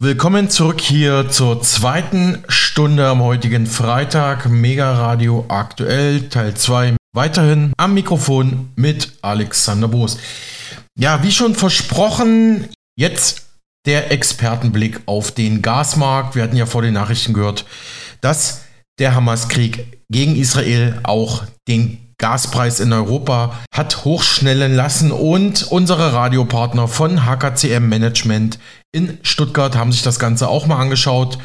Willkommen zurück hier zur zweiten Stunde am heutigen Freitag. Mega Radio aktuell, Teil 2. Weiterhin am Mikrofon mit Alexander Boos. Ja, wie schon versprochen, jetzt der Expertenblick auf den Gasmarkt. Wir hatten ja vor den Nachrichten gehört, dass der Hamas-Krieg gegen Israel auch den Gaspreis in Europa hat hochschnellen lassen und unsere Radiopartner von HKCM Management in Stuttgart haben sich das Ganze auch mal angeschaut.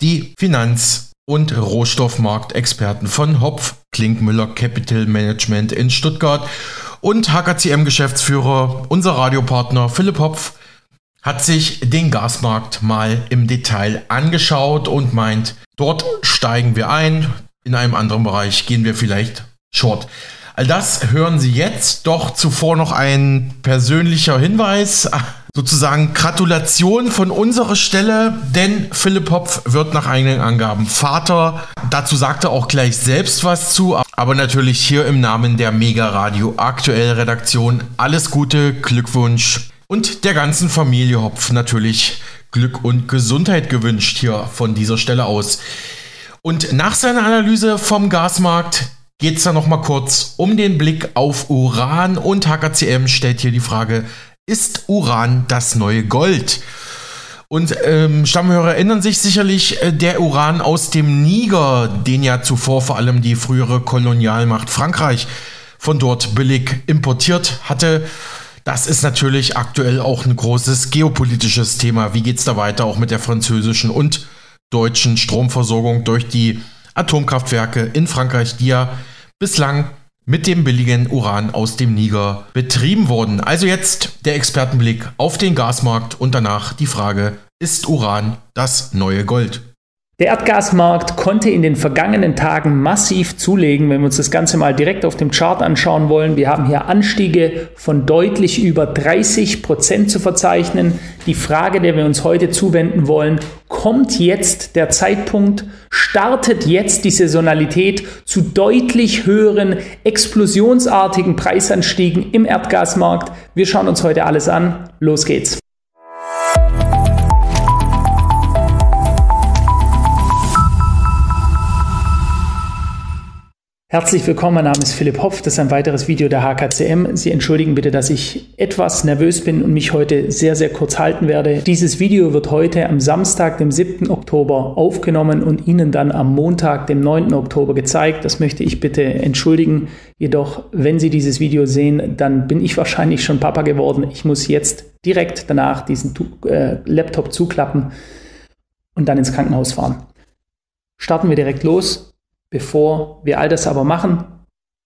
Die Finanz- und Rohstoffmarktexperten von Hopf Klinkmüller Capital Management in Stuttgart und HKCM-Geschäftsführer, unser Radiopartner Philipp Hopf, hat sich den Gasmarkt mal im Detail angeschaut und meint, dort steigen wir ein, in einem anderen Bereich gehen wir vielleicht short. All das hören Sie jetzt, doch zuvor noch ein persönlicher Hinweis, sozusagen Gratulation von unserer Stelle, denn Philipp Hopf wird nach eigenen Angaben Vater. Dazu sagt er auch gleich selbst was zu, aber natürlich hier im Namen der Mega Radio Aktuell Redaktion alles Gute, Glückwunsch und der ganzen Familie Hopf natürlich Glück und Gesundheit gewünscht hier von dieser Stelle aus. Und nach seiner Analyse vom Gasmarkt geht es dann nochmal kurz um den Blick auf Uran und HKCM stellt hier die Frage, ist Uran das neue Gold? Und ähm, Stammhörer erinnern sich sicherlich, äh, der Uran aus dem Niger, den ja zuvor vor allem die frühere Kolonialmacht Frankreich von dort billig importiert hatte. Das ist natürlich aktuell auch ein großes geopolitisches Thema. Wie geht es da weiter, auch mit der französischen und deutschen Stromversorgung durch die Atomkraftwerke in Frankreich, die ja bislang mit dem billigen Uran aus dem Niger betrieben wurden. Also jetzt der Expertenblick auf den Gasmarkt und danach die Frage, ist Uran das neue Gold? Der Erdgasmarkt konnte in den vergangenen Tagen massiv zulegen, wenn wir uns das Ganze mal direkt auf dem Chart anschauen wollen. Wir haben hier Anstiege von deutlich über 30 Prozent zu verzeichnen. Die Frage, der wir uns heute zuwenden wollen, kommt jetzt der Zeitpunkt, startet jetzt die Saisonalität zu deutlich höheren, explosionsartigen Preisanstiegen im Erdgasmarkt? Wir schauen uns heute alles an. Los geht's. Herzlich willkommen, mein Name ist Philipp Hopf. Das ist ein weiteres Video der HKCM. Sie entschuldigen bitte, dass ich etwas nervös bin und mich heute sehr, sehr kurz halten werde. Dieses Video wird heute am Samstag, dem 7. Oktober aufgenommen und Ihnen dann am Montag, dem 9. Oktober gezeigt. Das möchte ich bitte entschuldigen. Jedoch, wenn Sie dieses Video sehen, dann bin ich wahrscheinlich schon Papa geworden. Ich muss jetzt direkt danach diesen äh, Laptop zuklappen und dann ins Krankenhaus fahren. Starten wir direkt los. Bevor wir all das aber machen,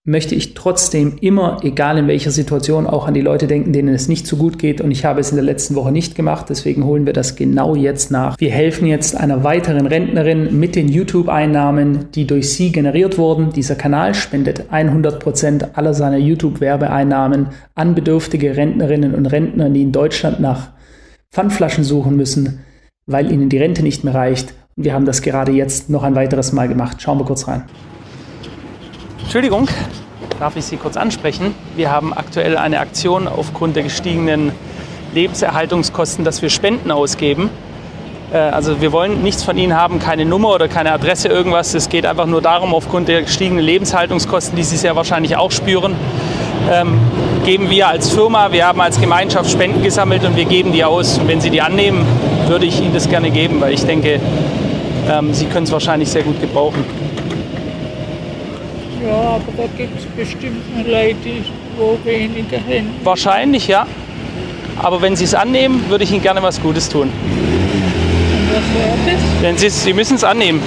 möchte ich trotzdem immer, egal in welcher Situation, auch an die Leute denken, denen es nicht so gut geht. Und ich habe es in der letzten Woche nicht gemacht. Deswegen holen wir das genau jetzt nach. Wir helfen jetzt einer weiteren Rentnerin mit den YouTube-Einnahmen, die durch sie generiert wurden. Dieser Kanal spendet 100 Prozent aller seiner YouTube-Werbeeinnahmen an bedürftige Rentnerinnen und Rentner, die in Deutschland nach Pfandflaschen suchen müssen, weil ihnen die Rente nicht mehr reicht wir haben das gerade jetzt noch ein weiteres Mal gemacht. Schauen wir kurz rein. Entschuldigung, darf ich Sie kurz ansprechen? Wir haben aktuell eine Aktion aufgrund der gestiegenen Lebenserhaltungskosten, dass wir Spenden ausgeben. Äh, also wir wollen nichts von Ihnen haben, keine Nummer oder keine Adresse, irgendwas. Es geht einfach nur darum, aufgrund der gestiegenen Lebenshaltungskosten, die Sie sehr wahrscheinlich auch spüren, ähm, geben wir als Firma, wir haben als Gemeinschaft Spenden gesammelt und wir geben die aus. Und wenn Sie die annehmen, würde ich Ihnen das gerne geben, weil ich denke, ähm, Sie können es wahrscheinlich sehr gut gebrauchen. Ja, aber da gibt es bestimmt Leute, wo weniger hin. Wahrscheinlich, ja. Aber wenn Sie es annehmen, würde ich Ihnen gerne was Gutes tun. Und was wäre das? Wenn Sie, Sie müssen es annehmen.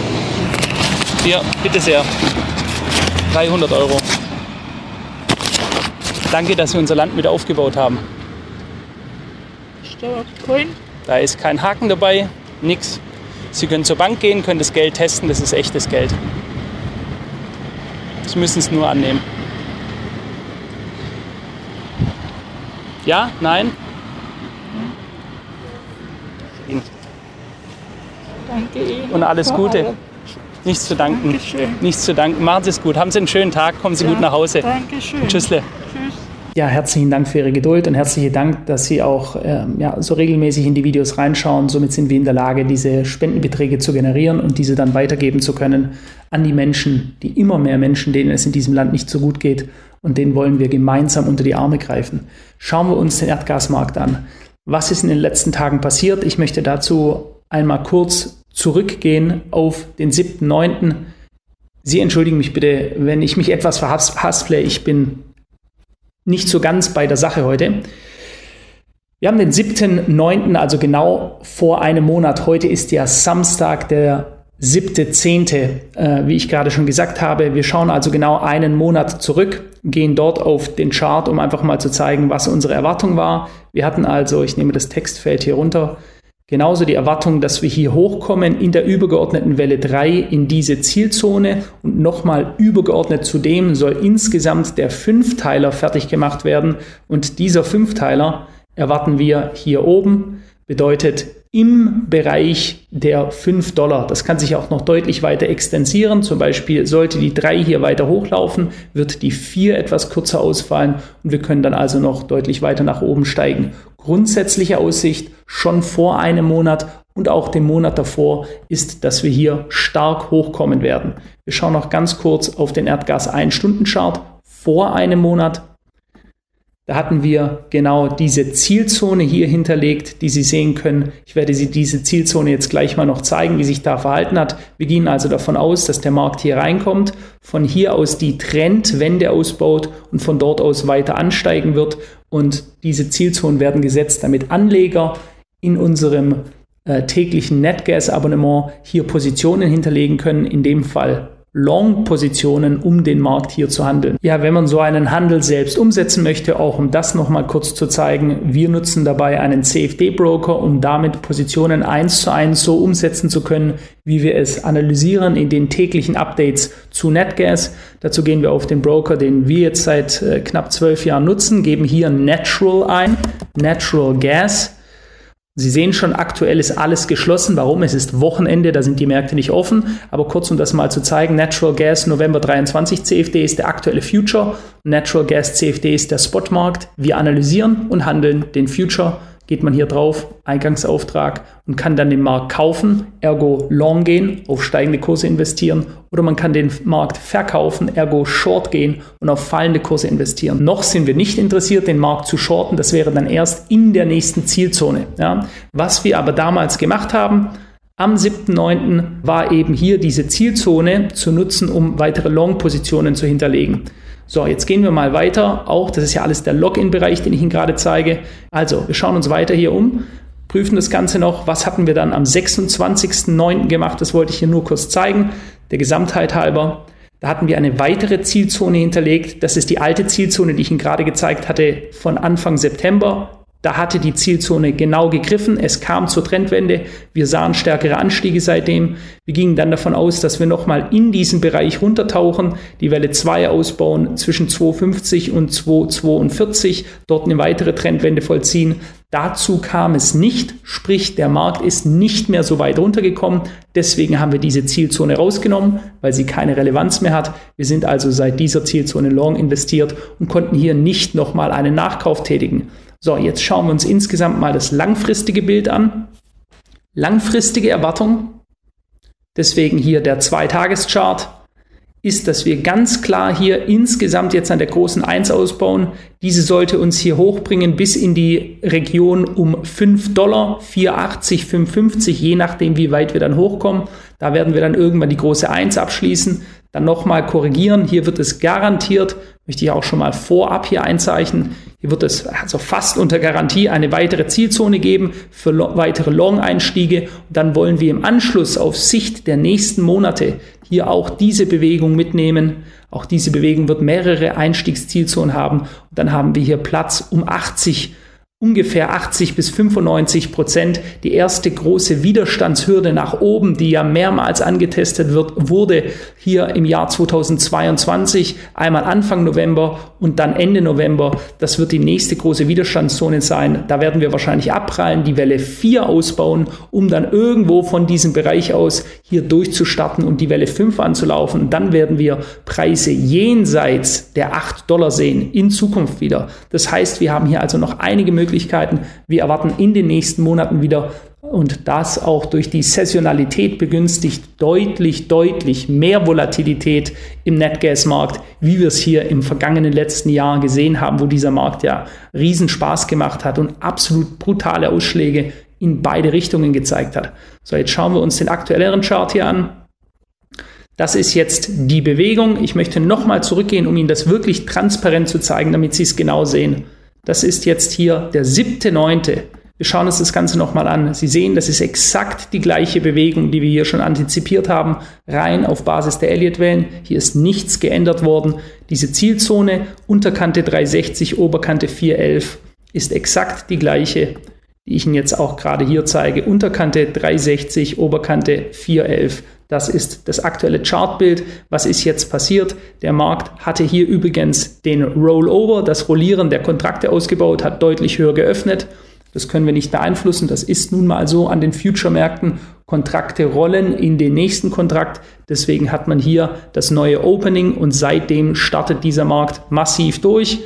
Hier, bitte sehr. 300 Euro. Danke, dass Sie unser Land mit aufgebaut haben. Ist da kein? Da ist kein Haken dabei, nichts. Sie können zur Bank gehen, können das Geld testen, das ist echtes Geld. Sie müssen es nur annehmen. Ja? Nein? Danke Ihnen. Und alles Gute. Nichts zu danken. Dankeschön. Nichts zu danken. Machen Sie es gut. Haben Sie einen schönen Tag. Kommen Sie Ja, gut nach Hause. Dankeschön. Tschüssle. Tschüss. Ja, herzlichen Dank für Ihre Geduld und herzlichen Dank, dass Sie auch ähm, ja, so regelmäßig in die Videos reinschauen. Somit sind wir in der Lage, diese Spendenbeträge zu generieren und diese dann weitergeben zu können an die Menschen, die immer mehr Menschen, denen es in diesem Land nicht so gut geht. Und denen wollen wir gemeinsam unter die Arme greifen. Schauen wir uns den Erdgasmarkt an. Was ist in den letzten Tagen passiert? Ich möchte dazu einmal kurz zurückgehen auf den 7.9. Sie entschuldigen mich bitte, wenn ich mich etwas verhasple. Ich bin nicht so ganz bei der Sache heute. Wir haben den 7.9., also genau vor einem Monat. Heute ist ja Samstag, der 7.10., äh, wie ich gerade schon gesagt habe. Wir schauen also genau einen Monat zurück, gehen dort auf den Chart, um einfach mal zu zeigen, was unsere Erwartung war. Wir hatten also, ich nehme das Textfeld hier runter, Genauso die Erwartung, dass wir hier hochkommen in der übergeordneten Welle 3 in diese Zielzone und nochmal übergeordnet zudem soll insgesamt der Fünfteiler fertig gemacht werden und dieser Fünfteiler erwarten wir hier oben, bedeutet im Bereich der 5 Dollar. Das kann sich auch noch deutlich weiter extensieren. Zum Beispiel sollte die 3 hier weiter hochlaufen, wird die 4 etwas kürzer ausfallen und wir können dann also noch deutlich weiter nach oben steigen. Grundsätzliche Aussicht schon vor einem Monat und auch dem Monat davor ist, dass wir hier stark hochkommen werden. Wir schauen noch ganz kurz auf den Erdgas 1-Stunden-Chart vor einem Monat da hatten wir genau diese Zielzone hier hinterlegt, die Sie sehen können. Ich werde Sie diese Zielzone jetzt gleich mal noch zeigen, wie sich da verhalten hat. Wir gehen also davon aus, dass der Markt hier reinkommt, von hier aus die Trendwende ausbaut und von dort aus weiter ansteigen wird. Und diese Zielzonen werden gesetzt, damit Anleger in unserem äh, täglichen NetGas-Abonnement hier Positionen hinterlegen können. In dem Fall Long-Positionen, um den Markt hier zu handeln. Ja, wenn man so einen Handel selbst umsetzen möchte, auch um das nochmal kurz zu zeigen, wir nutzen dabei einen CFD-Broker, um damit Positionen eins zu eins so umsetzen zu können, wie wir es analysieren in den täglichen Updates zu NetGas. Dazu gehen wir auf den Broker, den wir jetzt seit äh, knapp zwölf Jahren nutzen, geben hier Natural ein, Natural Gas Sie sehen schon, aktuell ist alles geschlossen. Warum? Es ist Wochenende, da sind die Märkte nicht offen. Aber kurz, um das mal zu zeigen, Natural Gas November 23 CFD ist der aktuelle Future. Natural Gas CFD ist der Spotmarkt. Wir analysieren und handeln den Future geht man hier drauf, Eingangsauftrag und kann dann den Markt kaufen, ergo long gehen, auf steigende Kurse investieren oder man kann den Markt verkaufen, ergo short gehen und auf fallende Kurse investieren. Noch sind wir nicht interessiert, den Markt zu shorten, das wäre dann erst in der nächsten Zielzone. Ja. Was wir aber damals gemacht haben, am 7.9. war eben hier diese Zielzone zu nutzen, um weitere Long-Positionen zu hinterlegen. So, jetzt gehen wir mal weiter. Auch, das ist ja alles der Login-Bereich, den ich Ihnen gerade zeige. Also, wir schauen uns weiter hier um, prüfen das Ganze noch. Was hatten wir dann am 26.09. gemacht? Das wollte ich hier nur kurz zeigen, der Gesamtheit halber. Da hatten wir eine weitere Zielzone hinterlegt. Das ist die alte Zielzone, die ich Ihnen gerade gezeigt hatte, von Anfang September. Da hatte die Zielzone genau gegriffen. Es kam zur Trendwende. Wir sahen stärkere Anstiege seitdem. Wir gingen dann davon aus, dass wir nochmal in diesen Bereich runtertauchen, die Welle 2 ausbauen zwischen 2,50 und 2,42, dort eine weitere Trendwende vollziehen. Dazu kam es nicht, sprich der Markt ist nicht mehr so weit runtergekommen. Deswegen haben wir diese Zielzone rausgenommen, weil sie keine Relevanz mehr hat. Wir sind also seit dieser Zielzone long investiert und konnten hier nicht nochmal einen Nachkauf tätigen. So, jetzt schauen wir uns insgesamt mal das langfristige Bild an. Langfristige Erwartung, deswegen hier der Zweitageschart, ist, dass wir ganz klar hier insgesamt jetzt an der großen 1 ausbauen. Diese sollte uns hier hochbringen bis in die Region um 5 Dollar, 4,80, 5,50, je nachdem, wie weit wir dann hochkommen. Da werden wir dann irgendwann die große 1 abschließen, dann nochmal korrigieren. Hier wird es garantiert, möchte ich auch schon mal vorab hier einzeichnen, hier wird es also fast unter Garantie eine weitere Zielzone geben für weitere Long-Einstiege. dann wollen wir im Anschluss auf Sicht der nächsten Monate hier auch diese Bewegung mitnehmen. Auch diese Bewegung wird mehrere Einstiegszielzonen haben. Und dann haben wir hier Platz um 80 ungefähr 80 bis 95 Prozent. Die erste große Widerstandshürde nach oben, die ja mehrmals angetestet wird, wurde hier im Jahr 2022, einmal Anfang November und dann Ende November. Das wird die nächste große Widerstandszone sein. Da werden wir wahrscheinlich abprallen, die Welle 4 ausbauen, um dann irgendwo von diesem Bereich aus hier durchzustarten und die Welle 5 anzulaufen. Und dann werden wir Preise jenseits der 8 Dollar sehen in Zukunft wieder. Das heißt, wir haben hier also noch einige Möglichkeiten, Möglichkeiten. Wir erwarten in den nächsten Monaten wieder und das auch durch die Saisonalität begünstigt deutlich, deutlich mehr Volatilität im Netgasmarkt, wie wir es hier im vergangenen letzten Jahr gesehen haben, wo dieser Markt ja Riesenspaß gemacht hat und absolut brutale Ausschläge in beide Richtungen gezeigt hat. So, jetzt schauen wir uns den aktuelleren Chart hier an. Das ist jetzt die Bewegung. Ich möchte nochmal zurückgehen, um Ihnen das wirklich transparent zu zeigen, damit Sie es genau sehen. Das ist jetzt hier der siebte, neunte. Wir schauen uns das Ganze nochmal an. Sie sehen, das ist exakt die gleiche Bewegung, die wir hier schon antizipiert haben, rein auf Basis der Elliott-Wellen. Hier ist nichts geändert worden. Diese Zielzone, Unterkante 360, Oberkante 411, ist exakt die gleiche, die ich Ihnen jetzt auch gerade hier zeige. Unterkante 360, Oberkante 411. Das ist das aktuelle Chartbild. Was ist jetzt passiert? Der Markt hatte hier übrigens den Rollover, das Rollieren der Kontrakte ausgebaut, hat deutlich höher geöffnet. Das können wir nicht beeinflussen. Das ist nun mal so an den Future-Märkten. Kontrakte rollen in den nächsten Kontrakt. Deswegen hat man hier das neue Opening und seitdem startet dieser Markt massiv durch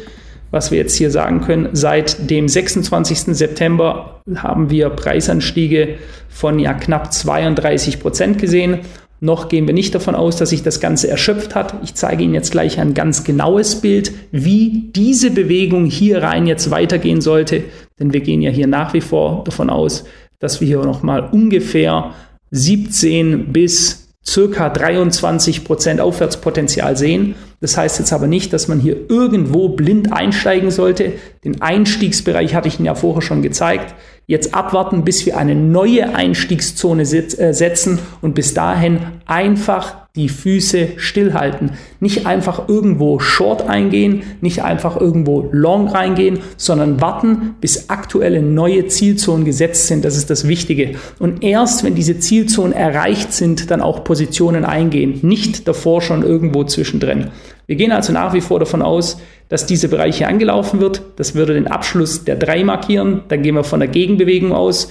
was wir jetzt hier sagen können, seit dem 26. September haben wir Preisanstiege von ja knapp 32 Prozent gesehen. Noch gehen wir nicht davon aus, dass sich das Ganze erschöpft hat. Ich zeige Ihnen jetzt gleich ein ganz genaues Bild, wie diese Bewegung hier rein jetzt weitergehen sollte. Denn wir gehen ja hier nach wie vor davon aus, dass wir hier nochmal ungefähr 17 bis circa 23 Prozent Aufwärtspotenzial sehen. Das heißt jetzt aber nicht, dass man hier irgendwo blind einsteigen sollte. Den Einstiegsbereich hatte ich Ihnen ja vorher schon gezeigt. Jetzt abwarten, bis wir eine neue Einstiegszone äh, setzen und bis dahin einfach die Füße stillhalten. Nicht einfach irgendwo short eingehen, nicht einfach irgendwo long reingehen, sondern warten, bis aktuelle neue Zielzonen gesetzt sind. Das ist das Wichtige. Und erst wenn diese Zielzonen erreicht sind, dann auch Positionen eingehen. Nicht davor schon irgendwo zwischendrin. Wir gehen also nach wie vor davon aus, dass diese Bereiche angelaufen wird. Das würde den Abschluss der drei markieren. Dann gehen wir von der Gegenbewegung aus.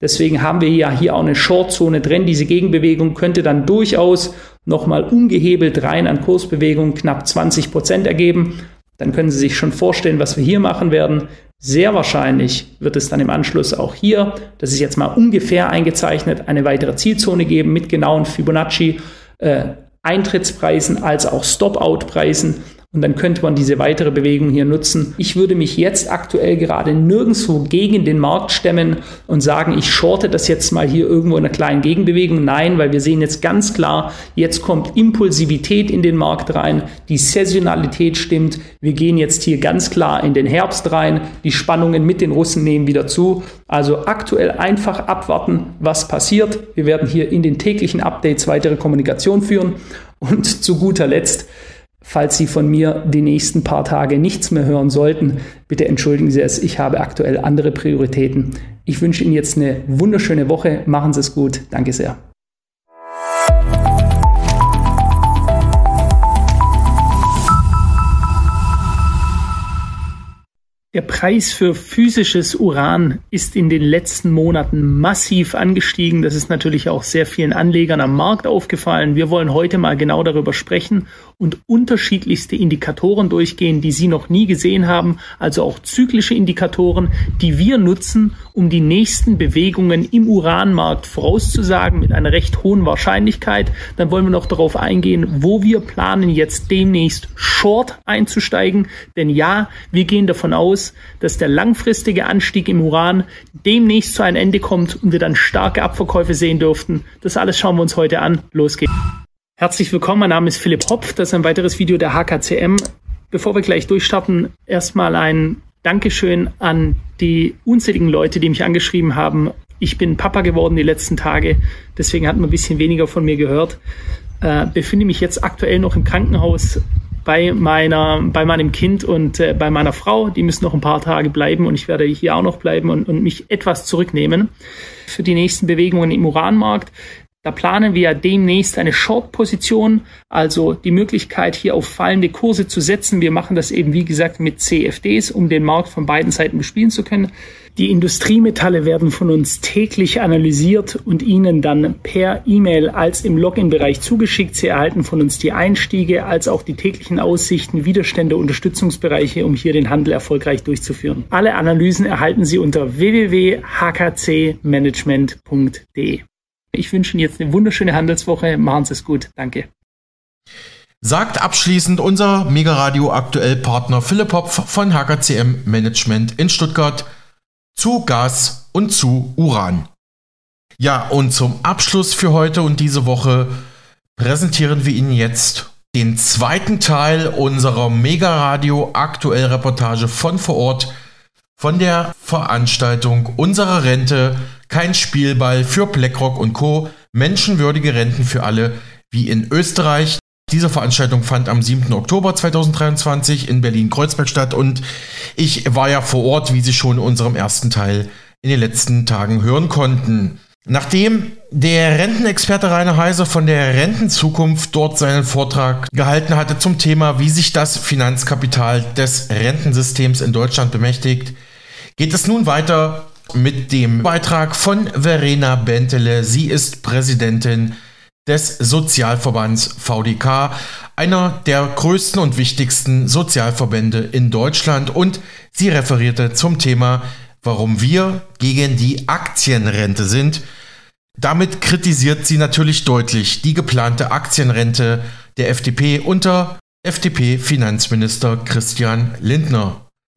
Deswegen haben wir ja hier auch eine Shortzone drin. Diese Gegenbewegung könnte dann durchaus nochmal ungehebelt rein an Kursbewegungen knapp 20 Prozent ergeben. Dann können Sie sich schon vorstellen, was wir hier machen werden. Sehr wahrscheinlich wird es dann im Anschluss auch hier, das ist jetzt mal ungefähr eingezeichnet, eine weitere Zielzone geben mit genauen Fibonacci äh, Eintrittspreisen als auch Stop-out-Preisen. Und dann könnte man diese weitere Bewegung hier nutzen. Ich würde mich jetzt aktuell gerade nirgendwo gegen den Markt stemmen und sagen, ich shorte das jetzt mal hier irgendwo in einer kleinen Gegenbewegung. Nein, weil wir sehen jetzt ganz klar, jetzt kommt Impulsivität in den Markt rein, die Saisonalität stimmt. Wir gehen jetzt hier ganz klar in den Herbst rein. Die Spannungen mit den Russen nehmen wieder zu. Also aktuell einfach abwarten, was passiert. Wir werden hier in den täglichen Updates weitere Kommunikation führen. Und zu guter Letzt, Falls Sie von mir die nächsten paar Tage nichts mehr hören sollten, bitte entschuldigen Sie es, ich habe aktuell andere Prioritäten. Ich wünsche Ihnen jetzt eine wunderschöne Woche, machen Sie es gut, danke sehr. Der Preis für physisches Uran ist in den letzten Monaten massiv angestiegen. Das ist natürlich auch sehr vielen Anlegern am Markt aufgefallen. Wir wollen heute mal genau darüber sprechen und unterschiedlichste Indikatoren durchgehen, die Sie noch nie gesehen haben, also auch zyklische Indikatoren, die wir nutzen, um die nächsten Bewegungen im Uranmarkt vorauszusagen mit einer recht hohen Wahrscheinlichkeit. Dann wollen wir noch darauf eingehen, wo wir planen, jetzt demnächst short einzusteigen. Denn ja, wir gehen davon aus, dass der langfristige Anstieg im Uran demnächst zu einem Ende kommt und wir dann starke Abverkäufe sehen dürften. Das alles schauen wir uns heute an. Los geht's. Herzlich willkommen, mein Name ist Philipp Hopf, das ist ein weiteres Video der HKCM. Bevor wir gleich durchstarten, erstmal ein Dankeschön an die unzähligen Leute, die mich angeschrieben haben. Ich bin Papa geworden die letzten Tage, deswegen hat man ein bisschen weniger von mir gehört. Äh, befinde mich jetzt aktuell noch im Krankenhaus, bei meiner, bei meinem Kind und äh, bei meiner Frau. Die müssen noch ein paar Tage bleiben und ich werde hier auch noch bleiben und, und mich etwas zurücknehmen für die nächsten Bewegungen im Uranmarkt. Da planen wir demnächst eine Short-Position, also die Möglichkeit, hier auf fallende Kurse zu setzen. Wir machen das eben, wie gesagt, mit CFDs, um den Markt von beiden Seiten bespielen zu können. Die Industriemetalle werden von uns täglich analysiert und Ihnen dann per E-Mail als im Login-Bereich zugeschickt. Sie erhalten von uns die Einstiege als auch die täglichen Aussichten, Widerstände, Unterstützungsbereiche, um hier den Handel erfolgreich durchzuführen. Alle Analysen erhalten Sie unter www.hkcmanagement.de. Ich wünsche Ihnen jetzt eine wunderschöne Handelswoche. Machen Sie es gut. Danke. Sagt abschließend unser Mega Radio aktuell Partner Philipp Hopf von HKCM Management in Stuttgart zu Gas und zu Uran. Ja, und zum Abschluss für heute und diese Woche präsentieren wir Ihnen jetzt den zweiten Teil unserer Mega Radio aktuell Reportage von vor Ort von der Veranstaltung Unsere Rente, kein Spielball für BlackRock und Co. Menschenwürdige Renten für alle wie in Österreich. Diese Veranstaltung fand am 7. Oktober 2023 in Berlin-Kreuzberg statt und ich war ja vor Ort, wie Sie schon in unserem ersten Teil in den letzten Tagen hören konnten. Nachdem der Rentenexperte Rainer Heiser von der Rentenzukunft dort seinen Vortrag gehalten hatte zum Thema, wie sich das Finanzkapital des Rentensystems in Deutschland bemächtigt, geht es nun weiter mit dem Beitrag von Verena Bentele. Sie ist Präsidentin des Sozialverbands VDK, einer der größten und wichtigsten Sozialverbände in Deutschland. Und sie referierte zum Thema, warum wir gegen die Aktienrente sind. Damit kritisiert sie natürlich deutlich die geplante Aktienrente der FDP unter FDP-Finanzminister Christian Lindner.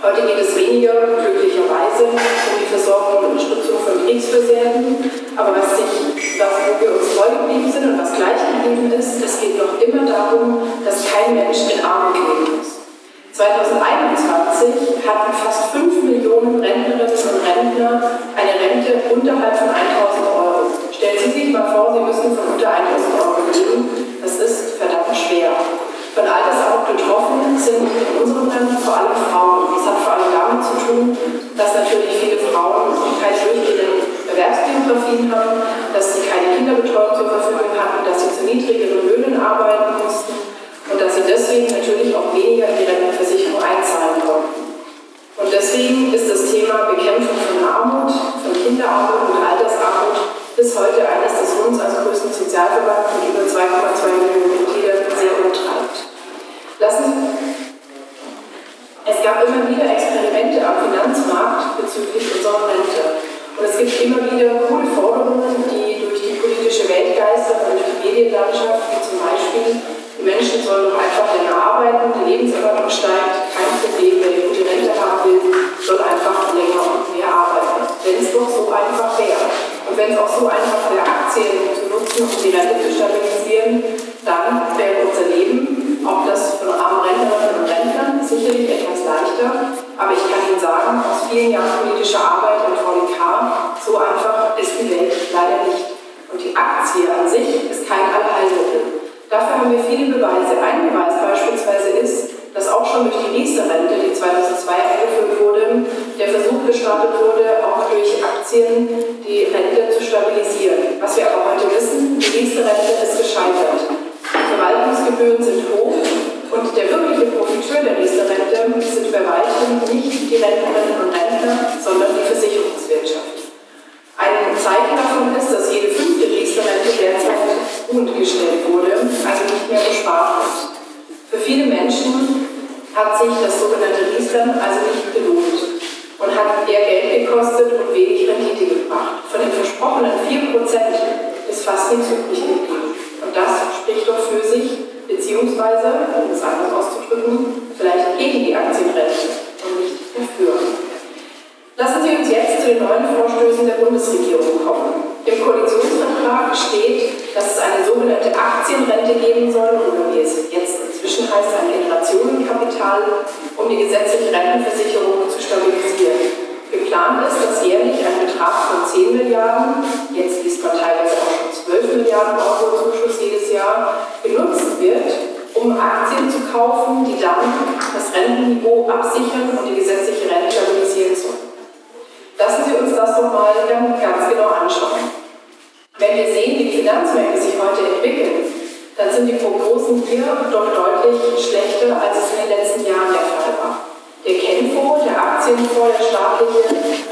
Heute geht es weniger, glücklicherweise, um die Versorgung und Unterstützung von Kriegsversehrten. Aber was, sich, was wir uns treu geblieben sind und was gleich geblieben ist, es geht noch immer darum, dass kein Mensch in Armut leben muss. 2021 hatten fast 5 Millionen Rentnerinnen und Rentner eine Rente unterhalb von 1000 Euro. Stellen Sie sich mal vor, Sie müssen von unter 1000 Euro leben. Das ist verdammt schwer. Von Altersarmut betroffen sind in unserem Land vor allem Frauen. Das hat vor allem damit zu tun, dass natürlich viele Frauen keine durchgehenden Erwerbsbiografien haben, dass sie keine Kinderbetreuung gab immer wieder Experimente am Finanzmarkt bezüglich unserer Rente. Und es gibt immer wieder coole Forderungen, die durch die politische Welt geistern, durch die Medienlandschaft, wie zum Beispiel, die Menschen sollen einfach länger arbeiten, die Lebenserwartung steigt, kein Problem, wer die gute Rente haben will, soll einfach länger und mehr arbeiten. Wenn es doch so einfach wäre. Und wenn es auch so einfach wäre, Aktien zu nutzen, um die Rente zu stabilisieren, dann wäre unser Leben auch das von armen Rentnerinnen und Rentnern sicherlich etwas leichter. Aber ich kann Ihnen sagen, aus vielen Jahren politischer Arbeit im VDK, so einfach ist die Welt leider nicht. Und die Aktie an sich ist kein Allheilmittel. Dafür haben wir viele Beweise. Ein Beweis beispielsweise ist, dass auch schon durch die Riester-Rente, die 2002 eingeführt wurde, der Versuch gestartet wurde, auch durch Aktien die Rente zu stabilisieren. Was wir aber heute wissen, die Riester-Rente ist gescheitert. Verwaltungsgebühren sind hoch und der wirkliche Profiteur der Riester-Rente sind bei weitem nicht die Rentnerinnen und Rentner, sondern die Versicherungswirtschaft. Ein Zeichen davon ist, dass jede fünfte Riester-Rente derzeit gestellt wurde, also nicht mehr bespart wird. Für viele Menschen hat sich das sogenannte Riestern also nicht gelohnt und hat eher Geld gekostet und wenig Rendite gebracht. Von den versprochenen 4% ist fast nichts übrig geblieben. Und das spricht doch für sich, beziehungsweise, um es anders auszudrücken, vielleicht gegen die Aktienrente und nicht dafür. Lassen Sie uns jetzt zu den neuen Vorstößen der Bundesregierung kommen. Im Koalitionsvertrag steht, dass es eine sogenannte Aktienrente geben soll, oder wie es jetzt inzwischen heißt, ein Generationenkapital, um die gesetzliche Rentenversicherung zu stabilisieren. Geplant ist, dass jährlich ein Betrag von 10 Milliarden, jetzt liest man teilweise auch schon 12 Milliarden Euro Zuschuss Jahr, genutzt wird, um Aktien zu kaufen, die dann das Rentenniveau absichern und die gesetzliche Rente stabilisieren sollen. Lassen Sie uns das doch mal ganz genau anschauen. Wenn wir sehen, wie die Finanzmärkte sich heute entwickeln, dann sind die Prognosen hier doch deutlich schlechter, als es in den letzten Jahren der Fall war. Der Kenfo, der Aktienfonds, der staatliche,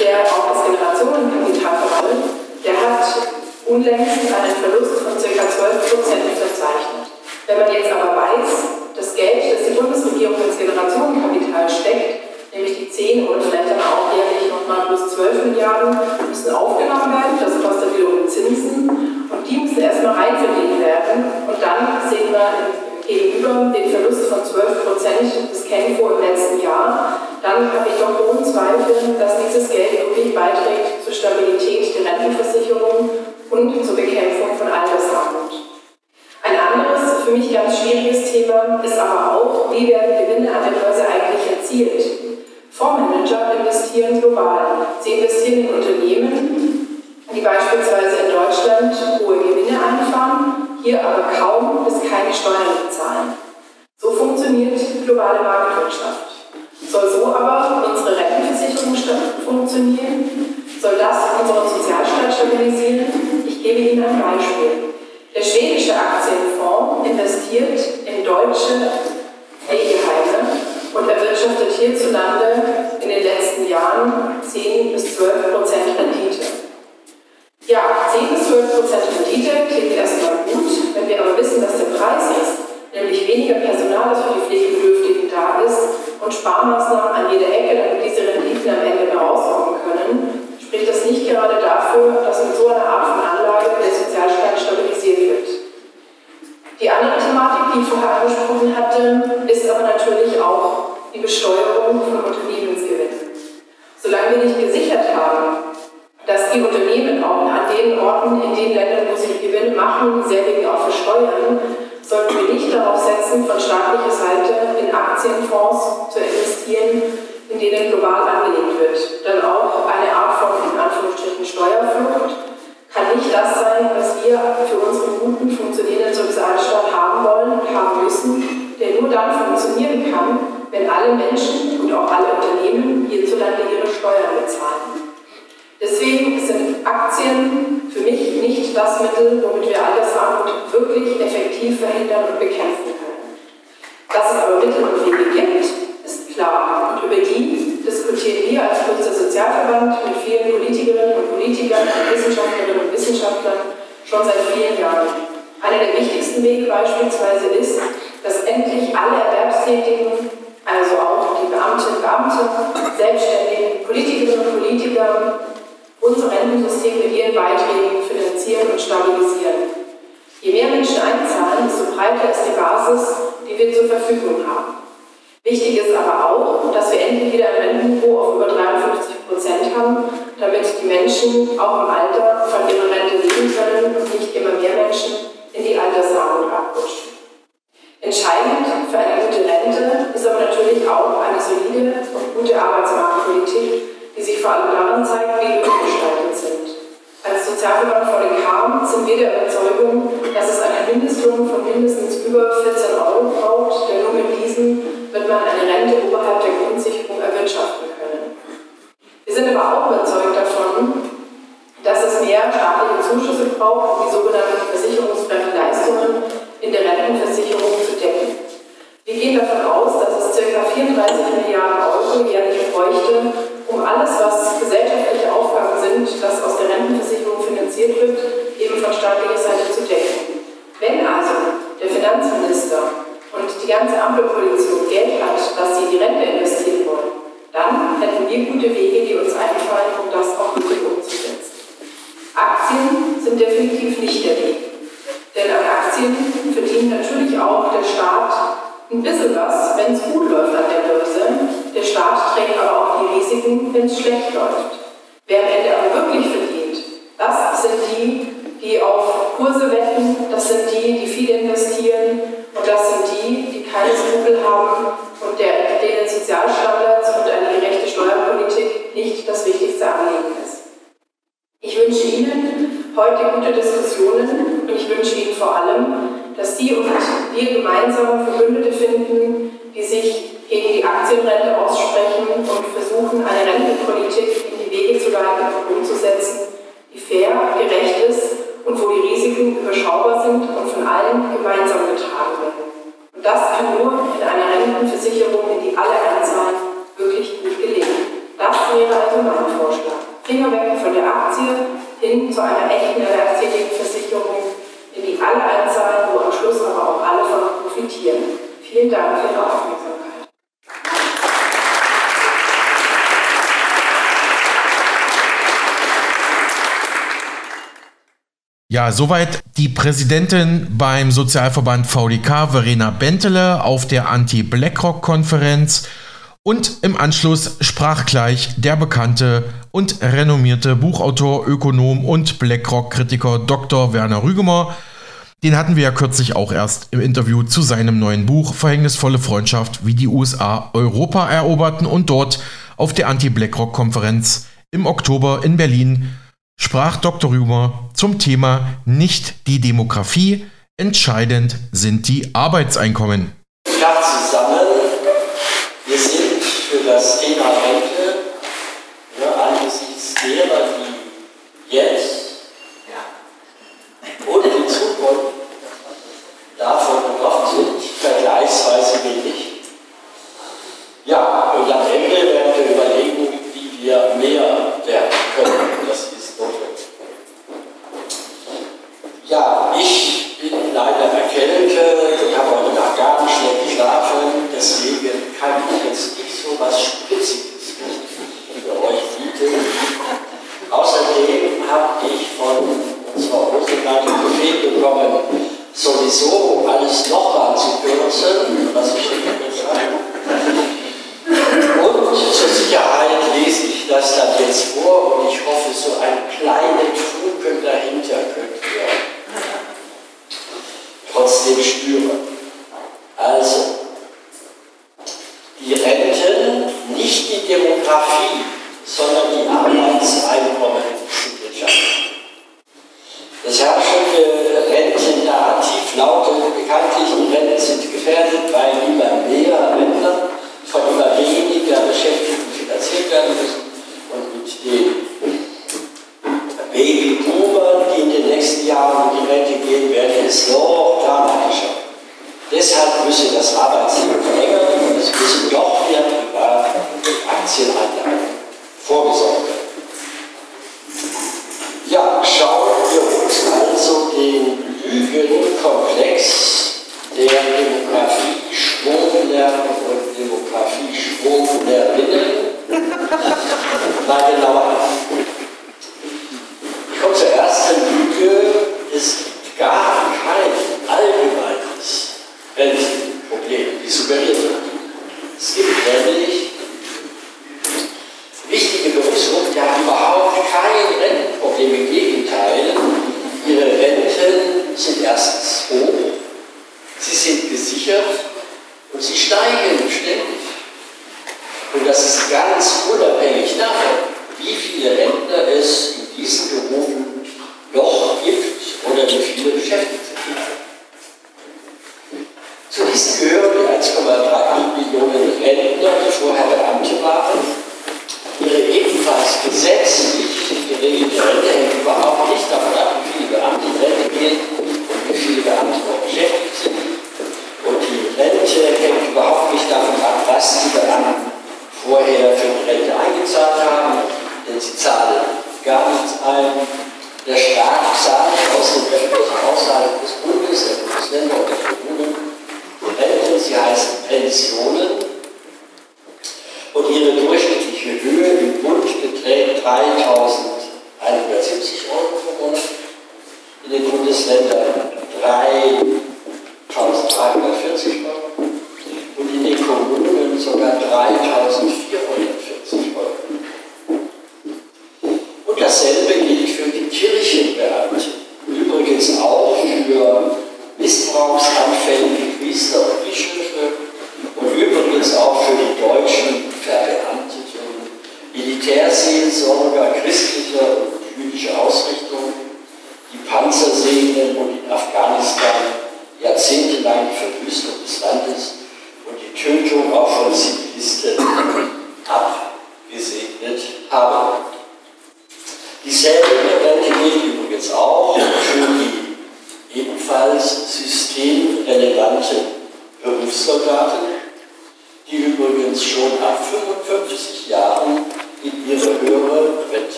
der auch das Generationenkapital verwaltet, der hat unlängst einen Verlust von ca. 12% verzeichnet. Wenn man jetzt aber weiß, das Geld, das die Bundesregierung ins Generationenkapital steckt, nämlich die 10 oder vielleicht dann auch jährlich nochmal plus 12 Milliarden, müssen aufgenommen werden. Das kostet wiederum Zinsen und die müssen erstmal reinverdient werden. Und dann sehen wir gegenüber den Verlust von 12 Prozent des Kenko im letzten Jahr. Dann habe ich doch hohen Zweifel, dass dieses Geld wirklich beiträgt zur Stabilität der Rentenversicherung und zur Bekämpfung von Altersarmut. Ein anderes, für mich ganz schwieriges Thema ist aber auch, wie werden Gewinne an der Börse eigentlich erzielt? Fondsmanager investieren global. Sie investieren in Unternehmen, die beispielsweise in Deutschland hohe Gewinne einfahren, hier aber kaum bis keine Steuern bezahlen. So funktioniert globale Marktwirtschaft. Soll so aber unsere Rentenversicherung funktionieren? Soll das unseren Sozialstaat stabilisieren? Ich gebe Ihnen ein Beispiel. Der schwedische Aktienfonds investiert in deutsche Pflegeheime und erwirtschaftet hierzulande in den letzten Jahren 10 bis 12 Prozent Rendite. Ja, 10 bis 12 Prozent Rendite klingt erstmal gut, wenn wir aber wissen, was der Preis ist, nämlich weniger Personal, das für die Pflegebedürftigen da ist und Sparmaßnahmen an jeder Ecke, damit diese Renditen am Ende herauskommen können, spricht das nicht gerade dafür, dass mit so einer Art von Anlage der Sozialstaat stabilisiert wird. Die andere Thematik, die ich vorher angesprochen hatte, ist aber natürlich auch die Besteuerung von Unternehmensgewinnen. Solange wir nicht gesichert haben, dass die Unternehmen auch an den Orten, in den Ländern, wo sie Gewinne machen, sehr wenig auch versteuern, sollten wir nicht darauf setzen, von staatlicher Seite in Aktienfonds zu investieren, in denen global angelegt wird. Dann auch eine Art von, in Anführungsstrichen, Steuerflucht kann nicht das sein, was wir für unseren guten, funktionierenden Sozialstaat haben wollen und haben müssen, der nur dann funktionieren kann, wenn alle Menschen und auch alle Unternehmen hierzulande ihre Steuern bezahlen. Deswegen sind Aktien für mich nicht das Mittel, womit wir Altersarmut wirklich effektiv verhindern und bekämpfen können. Dass es aber Mittel und Wege gibt, ist klar. Und über die diskutieren wir als Künstler Sozialverband mit vielen Politikerinnen und Politikern und Wissenschaftlerinnen und Wissenschaftlern schon seit vielen Jahren. Einer der wichtigsten Wege beispielsweise ist, dass endlich alle Erwerbstätigen, also auch die Beamtinnen und Beamte, Selbstständigen, Politikerinnen und Politiker, unser Rentensystem mit ihren Beiträgen finanzieren und stabilisieren. Je mehr Menschen einzahlen, desto breiter ist die Basis, die wir zur Verfügung haben. Wichtig ist aber auch, dass wir endlich wieder ein Rentenniveau auf über 53 Prozent haben, damit die Menschen auch im Alter von ihrer Rente leben können und nicht immer mehr Menschen in die Altersarmut abrutschen. Entscheidend für eine gute Rente ist aber natürlich auch eine solide und gute Arbeitsmarktpolitik, die sich vor allem darin zeigt, wie wir gestaltet sind. Als den KAM sind wir der Überzeugung, dass es einen Mindestlohn von mindestens über 14 Euro braucht, denn nur mit diesen wird man eine Rente oberhalb der Grundsicherung erwirtschaften können. Wir sind aber auch überzeugt davon, dass es mehr staatliche Zuschüsse braucht, um die sogenannten versicherungsfremden Leistungen in der Rentenversicherung zu decken. Wir gehen davon aus, dass es ca. 34 Milliarden Ja, soweit die Präsidentin beim Sozialverband VDK, Verena Bentele, auf der Anti-BlackRock-Konferenz. Und im Anschluss sprach gleich der bekannte und renommierte Buchautor, Ökonom und BlackRock-Kritiker Dr. Werner Rügemer. Den hatten wir ja kürzlich auch erst im Interview zu seinem neuen Buch Verhängnisvolle Freundschaft, wie die USA Europa eroberten und dort auf der Anti-BlackRock-Konferenz im Oktober in Berlin sprach Dr. Rümer zum Thema Nicht die Demografie, entscheidend sind die Arbeitseinkommen. Ja, zusammen. Wir sind für das Thema Rente ja, angesichts derer, die jetzt und in Zukunft davon betroffen sind, vergleichsweise wenig. Ja, die Demografie, sondern die Arbeitseinkommen zu wirtschaften. Das herrschende äh, Rentennarrativ lautet, bekanntlich, die Renten sind gefährdet, weil immer mehr Rentner von immer weniger Beschäftigten finanziert werden müssen und mit den Babyboomern, die in den nächsten Jahren in die Rente gehen werden, es noch dramatischer. Deshalb müsse das Arbeitsleben verlängern und es müssen noch mehr 谢谢大家。Six.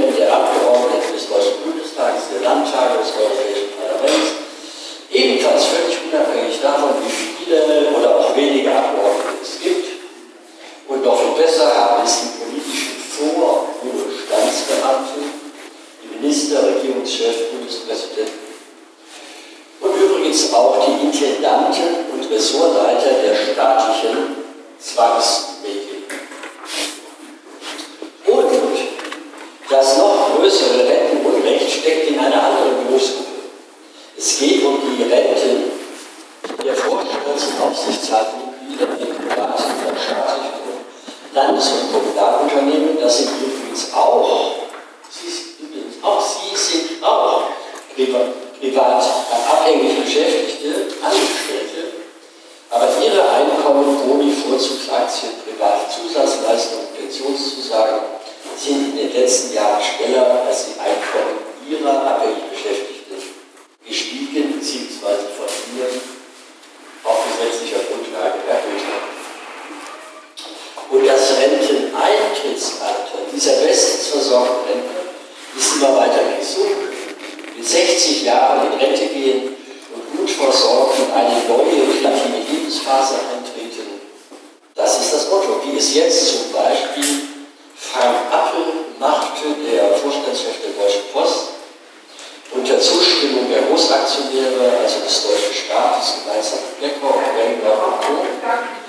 Stimmen der Abgeordneten des Deutschen Bundestages, der Landtage des Europäischen Parlaments, ebenfalls völlig unabhängig davon, wie viele oder auch wenige Abgeordnete es gibt. Und noch viel besser haben es die politischen Vor- und hohe die Minister, Regierungschefs, Bundespräsidenten und übrigens auch die Intendanten und Ressortleiter der staatlichen Zwangs- Sudah 个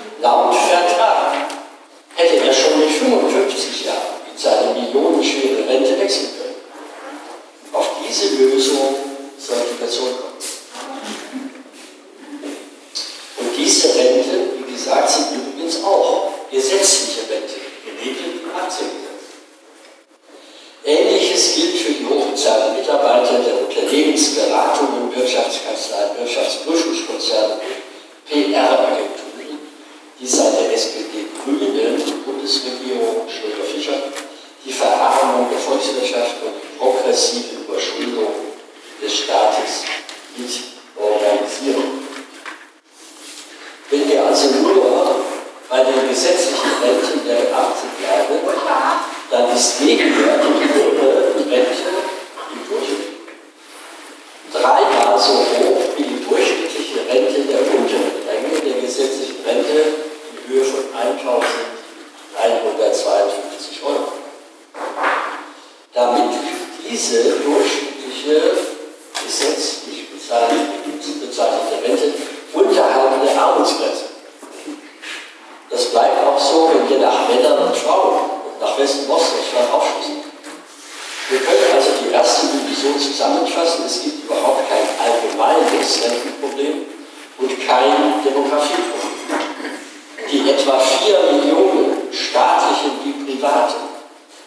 die Privaten.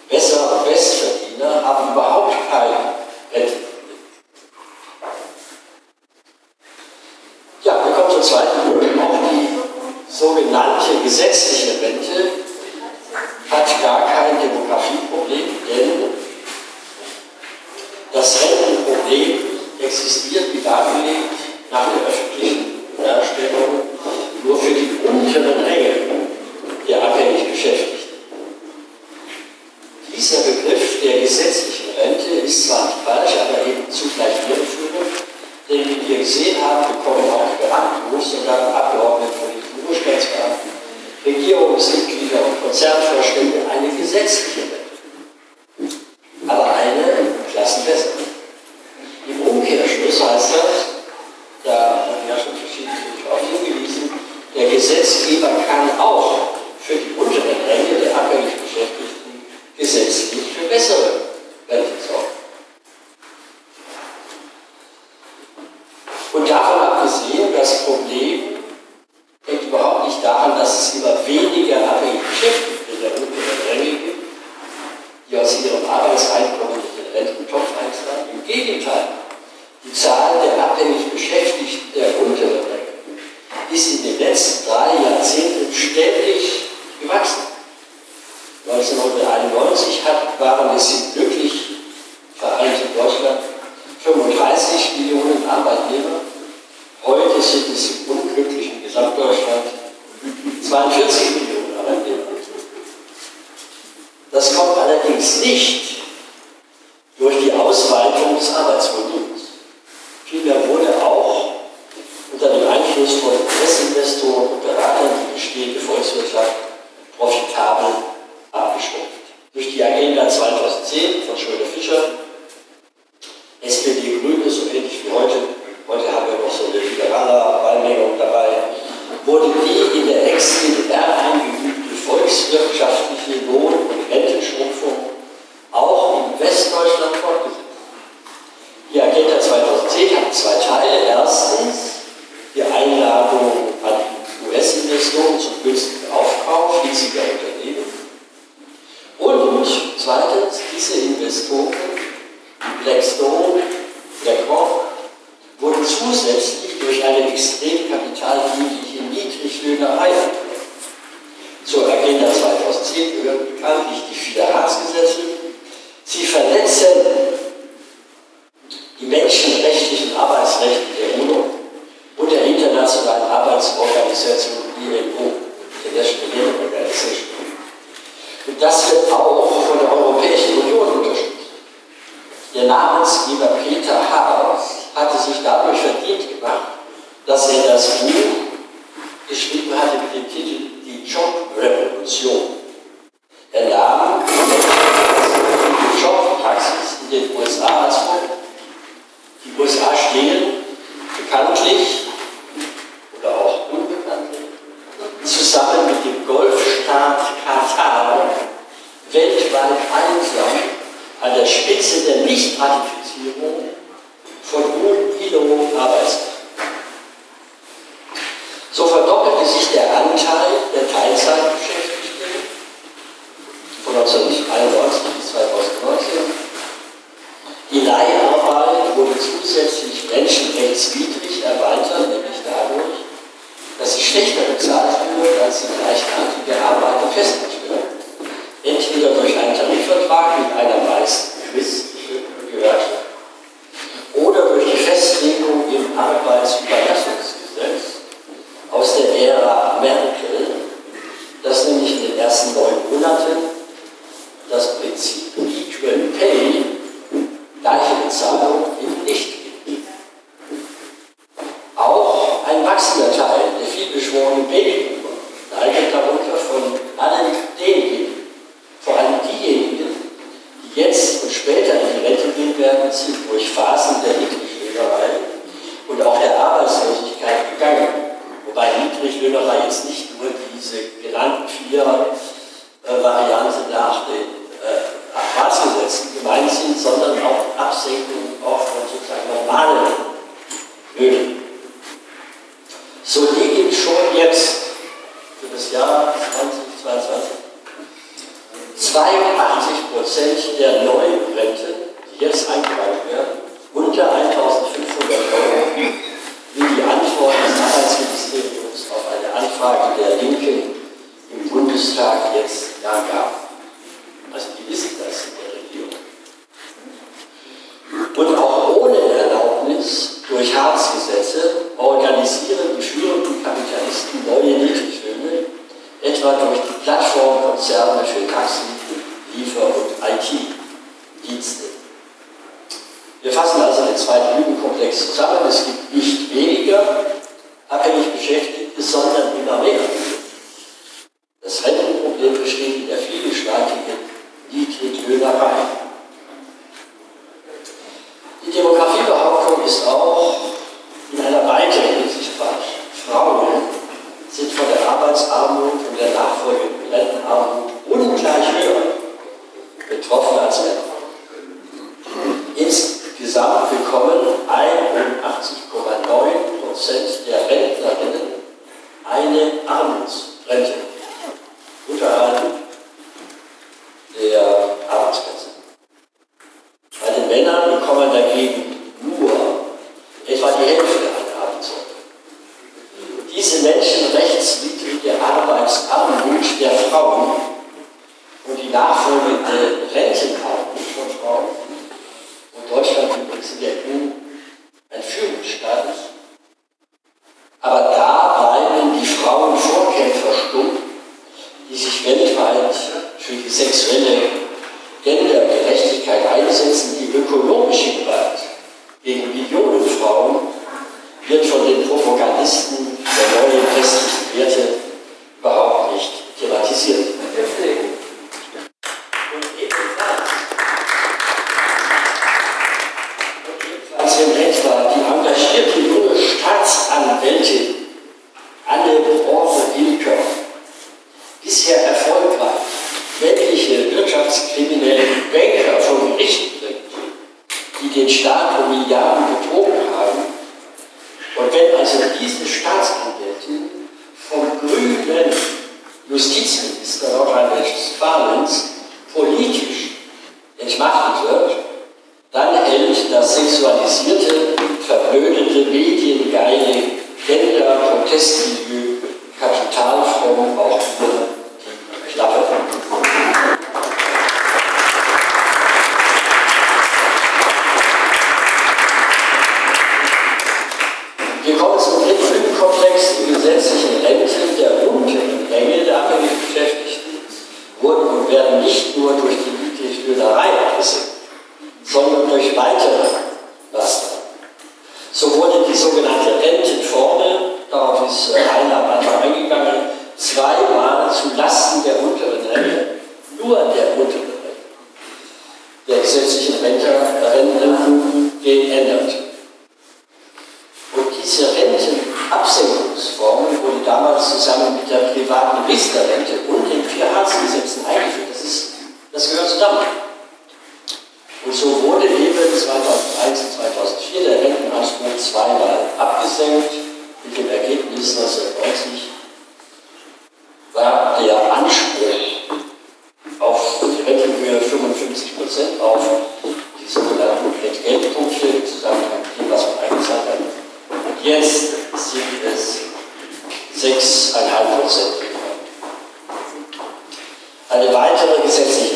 Besser und Bestverdiener haben überhaupt kein Rente. Ja, wir kommen zur zweiten Gruppe. Auch die sogenannte gesetzliche Rente hat gar kein Demografieproblem, denn das Rentenproblem existiert, wie dargelegt, nach der öffentlichen Darstellung nur für die unteren Ränge. Museum und Konzertvorstände eine gesetzliche 30 Millionen Arbeitnehmer. Heute sind es im unglücklichen Gesamtdeutschland 42 Millionen Arbeitnehmer. Das kommt allerdings nicht den Titel Die Jobrevolution. Der Name die Jobpraxis in den USA als Vorbild. Die USA stehen saved Diese menschenrechtswidrige Arbeitsarmut der Frauen und die nachfolgende Rentenarmut von Frauen und Deutschland übrigens in der EU ein Führungsstaat ist, aber da bleiben die Frauenvorkämpfer stumm, die sich weltweit für die sexuelle Gendergerechtigkeit einsetzen, die ökonomische Gewalt gegen Millionen Frauen wird von den Propagandisten der neuen westlichen Werte überhaupt nicht thematisiert. Und ebenfalls, und ebenfalls wenn etwa die engagierte junge Staatsanwältin Anne Bronze-Wilker bisher erfolgreich männliche wirtschaftskriminellen Banker vor Gericht bringt, die den Staat um Milliarden betrogen haben. Und wenn also diese Staatsanwältin vom grünen Justizminister Nordrhein-Westfalens politisch entmachtet wird, dann hält das sexualisierte, verblödete, mediengeile Gender-Protestmilieu kapitalfromm auch hier die Klappe. Wir kommen zum dritten Lückenkomplex. Die gesetzlichen Renten der unteren Ränge der abhängig Beschäftigten wurden und werden nicht nur durch die Niedriglöhnerei abgesenkt, sondern durch weitere Maßnahmen. So wurde die sogenannte Rentenformel, darauf ist Heiner am Anfang eingegangen, zweimal zu Lasten der unteren Rente, nur der unteren Rente, der gesetzlichen Renten geändert. Und diese Rentenabsenkungsformel wurde damals zusammen mit der privaten Riester-Rente und den vier Hartz-Gesetzen eingeführt. Das, gehört zusammen. Und so wurde eben 2001 und 2004 der Rentenanspruch zweimal abgesenkt, mit dem Ergebnis 1990 war der Anspruch auf die Rentenhöhe 55 Prozent auf die sogenannten Entgeltpunkte im Zusammenhang mit dem, was man eingezahlt hat. Und jetzt sind es 6,5 Prozent. Eine weitere gesetzliche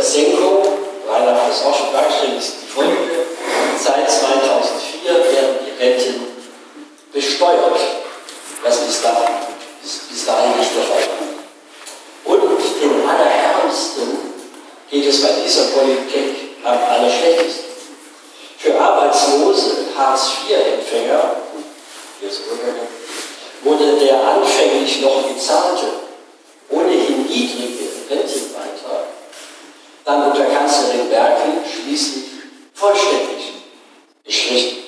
Senkung Reinhard hat es auch schon dargestellt, ist die Folge. Seit 2004 werden die Renten besteuert, was bis dahin, bis, bis dahin nicht der Fall. Und den Allerärmsten geht es bei dieser Politik am allerschlechtesten. Für arbeitslose Hartz-IV-Empfänger, wurde der anfänglich noch gezahlte, ohnehin niedrige Rentenbeitrag dann unter Kanzlerin Merkel schließlich vollständig gestrichen.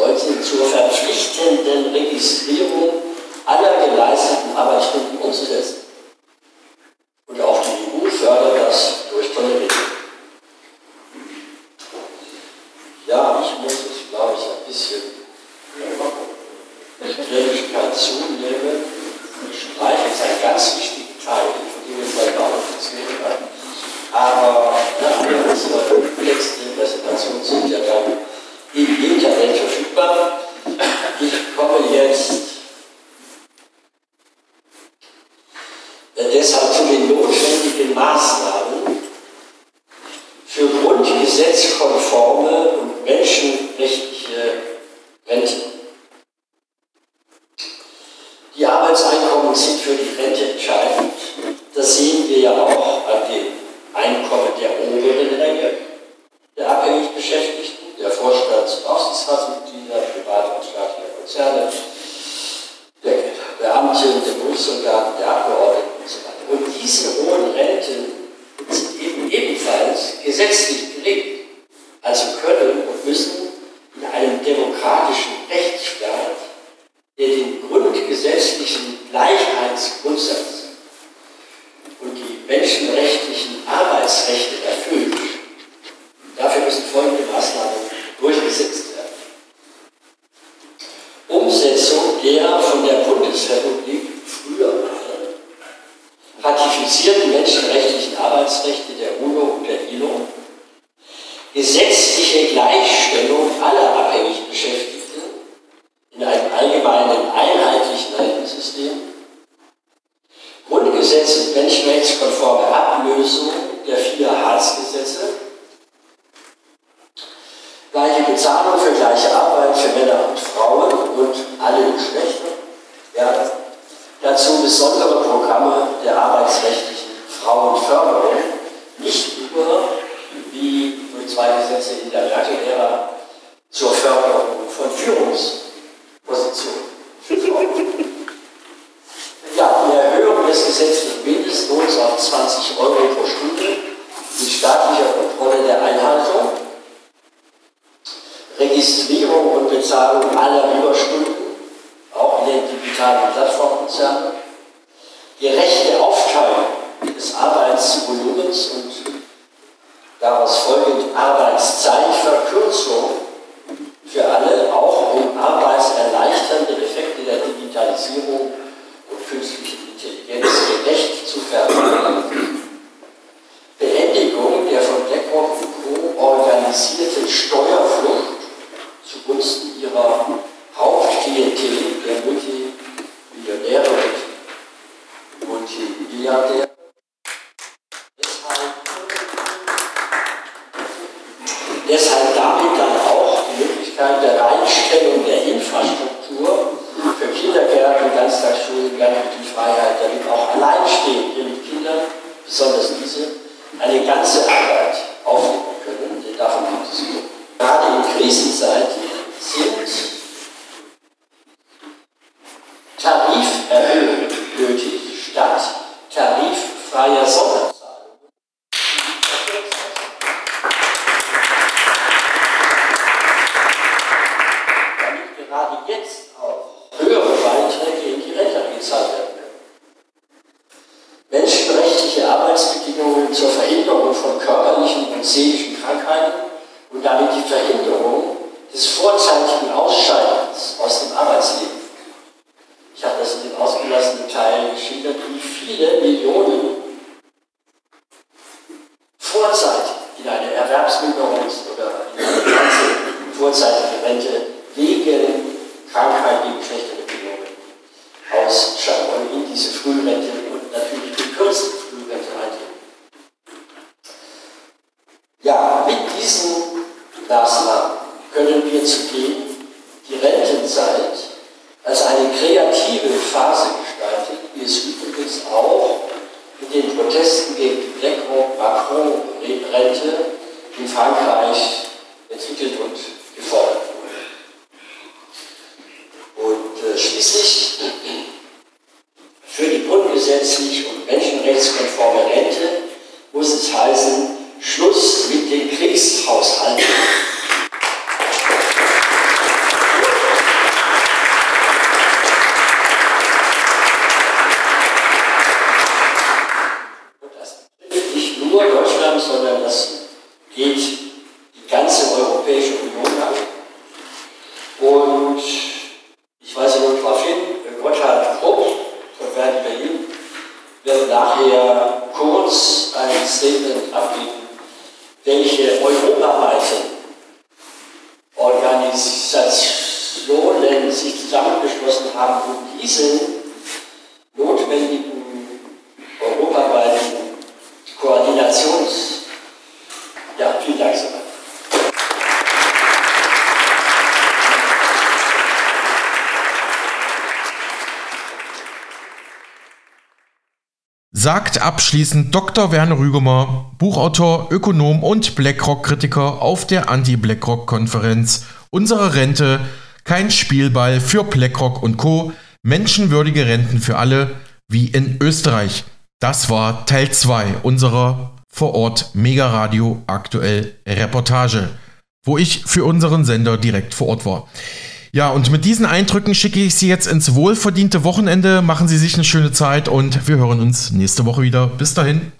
heute zur verpflichtenden Registrierung aller geleisteten Arbeitsstunden umzusetzen. komplizierten menschenrechtlichen Arbeitsrechte der UNO und der ILO, gesetzliche Gleichstellung aller Möglichkeit der Reinstellung der Infrastruktur für Kindergärten, Ganztagsschulen, Gärten, die Freiheit, damit auch alleinstehende mit Kindern, besonders diese, eine ganze Arbeit aufnehmen können, denn davon gibt es. Gerade in Krisenzeiten menschenrechtskonforme Rente muss es heißen, Schluss mit den Kriegshaushalten. Und das betrifft nicht nur Deutschland, sondern das geht die ganze Europäische Union an. Und ich weise nur darauf hin, Gotthard Krupp von Verdi Berlin wird nachher kurz ein Statement abgeben, welche europaweite Organisationen sich zusammengeschlossen haben, um diesen notwendigen europaweiten Koordinations... Ja, vielen Dank soweit. Sagt abschließend Dr. Werner Rügemer, Buchautor, Ökonom und BlackRock-Kritiker auf der Anti-BlackRock-Konferenz Unsere Rente, kein Spielball für BlackRock und Co. Menschenwürdige Renten für alle, wie in Österreich. Das war Teil 2 unserer vor Ort Mega Radio aktuell Reportage, wo ich für unseren Sender direkt vor Ort war. Ja, und mit diesen Eindrücken schicke ich Sie jetzt ins wohlverdiente Wochenende. Machen Sie sich eine schöne Zeit und wir hören uns nächste Woche wieder. Bis dahin.